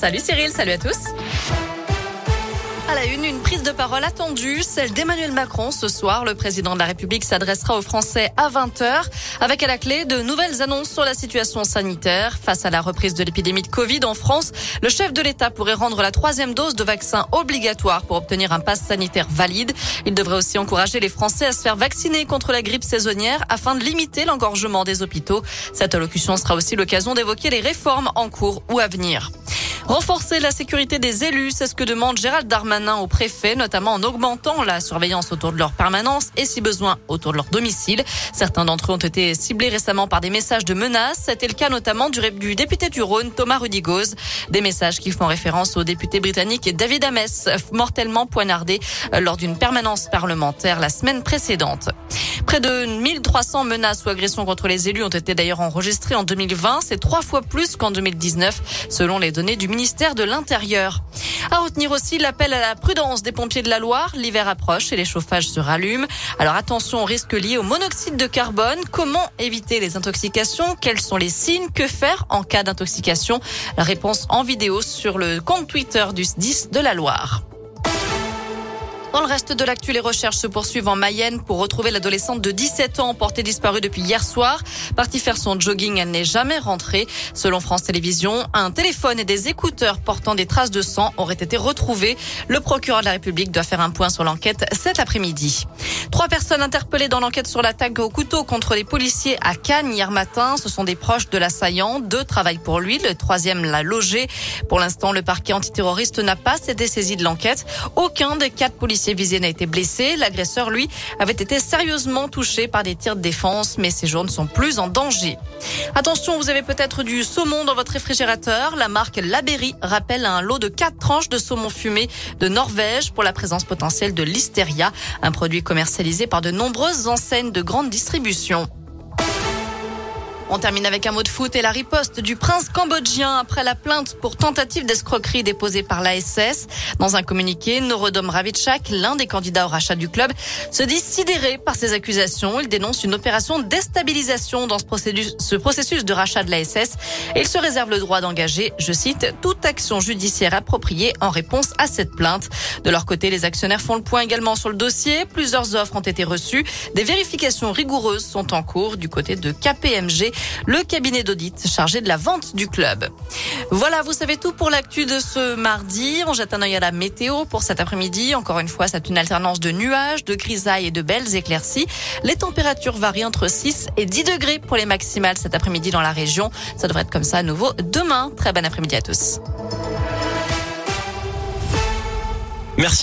Salut Cyril, salut à tous. À la une, une prise de parole attendue, celle d'Emmanuel Macron. Ce soir, le président de la République s'adressera aux Français à 20h avec à la clé de nouvelles annonces sur la situation sanitaire. Face à la reprise de l'épidémie de Covid en France, le chef de l'État pourrait rendre la troisième dose de vaccin obligatoire pour obtenir un pass sanitaire valide. Il devrait aussi encourager les Français à se faire vacciner contre la grippe saisonnière afin de limiter l'engorgement des hôpitaux. Cette allocution sera aussi l'occasion d'évoquer les réformes en cours ou à venir. Renforcer la sécurité des élus, c'est ce que demande Gérald Darmanin au préfet, notamment en augmentant la surveillance autour de leur permanence et si besoin autour de leur domicile. Certains d'entre eux ont été ciblés récemment par des messages de menaces. C'était le cas notamment du, député du Rhône, Thomas Rudigoz. Des messages qui font référence au député britannique David Ames, mortellement poignardé euh, lors d'une permanence parlementaire la semaine précédente. Près de 1300 menaces ou agressions contre les élus ont été d'ailleurs enregistrées en 2020. C'est trois fois plus qu'en 2019, selon les données du ministère de l'Intérieur. À retenir aussi l'appel à la prudence des pompiers de la Loire. L'hiver approche et les chauffages se rallument. Alors attention aux risques liés au monoxyde de carbone. Comment éviter les intoxications? Quels sont les signes? Que faire en cas d'intoxication? La réponse en vidéo sur le compte Twitter du 10 de la Loire. Dans le reste de l'actu, les recherches se poursuivent en Mayenne pour retrouver l'adolescente de 17 ans portée disparue depuis hier soir. Partie faire son jogging, elle n'est jamais rentrée. Selon France Télévisions, un téléphone et des écouteurs portant des traces de sang auraient été retrouvés. Le procureur de la République doit faire un point sur l'enquête cet après-midi. Trois personnes interpellées dans l'enquête sur l'attaque au couteau contre les policiers à Cannes hier matin. Ce sont des proches de l'assaillant. Deux travaillent pour lui. Le troisième l'a logé. Pour l'instant, le parquet antiterroriste n'a pas été saisi de l'enquête. Aucun des quatre policiers policier visé n'a été blessé. L'agresseur, lui, avait été sérieusement touché par des tirs de défense, mais ses jours ne sont plus en danger. Attention, vous avez peut-être du saumon dans votre réfrigérateur. La marque Laberry rappelle un lot de quatre tranches de saumon fumé de Norvège pour la présence potentielle de l'hystéria, un produit commercialisé par de nombreuses enseignes de grande distribution. On termine avec un mot de foot et la riposte du prince cambodgien après la plainte pour tentative d'escroquerie déposée par l'ASS. Dans un communiqué, Norodom Ravitchak, l'un des candidats au rachat du club, se dit sidéré par ces accusations. Il dénonce une opération déstabilisation dans ce processus, ce processus de rachat de l'ASS et il se réserve le droit d'engager, je cite, toute action judiciaire appropriée en réponse à cette plainte. De leur côté, les actionnaires font le point également sur le dossier. Plusieurs offres ont été reçues. Des vérifications rigoureuses sont en cours du côté de KPMG le cabinet d'audit chargé de la vente du club. Voilà, vous savez tout pour l'actu de ce mardi. On jette un œil à la météo pour cet après-midi. Encore une fois, c'est une alternance de nuages, de grisailles et de belles éclaircies. Les températures varient entre 6 et 10 degrés pour les maximales cet après-midi dans la région. Ça devrait être comme ça à nouveau demain. Très bon après-midi à tous. Merci.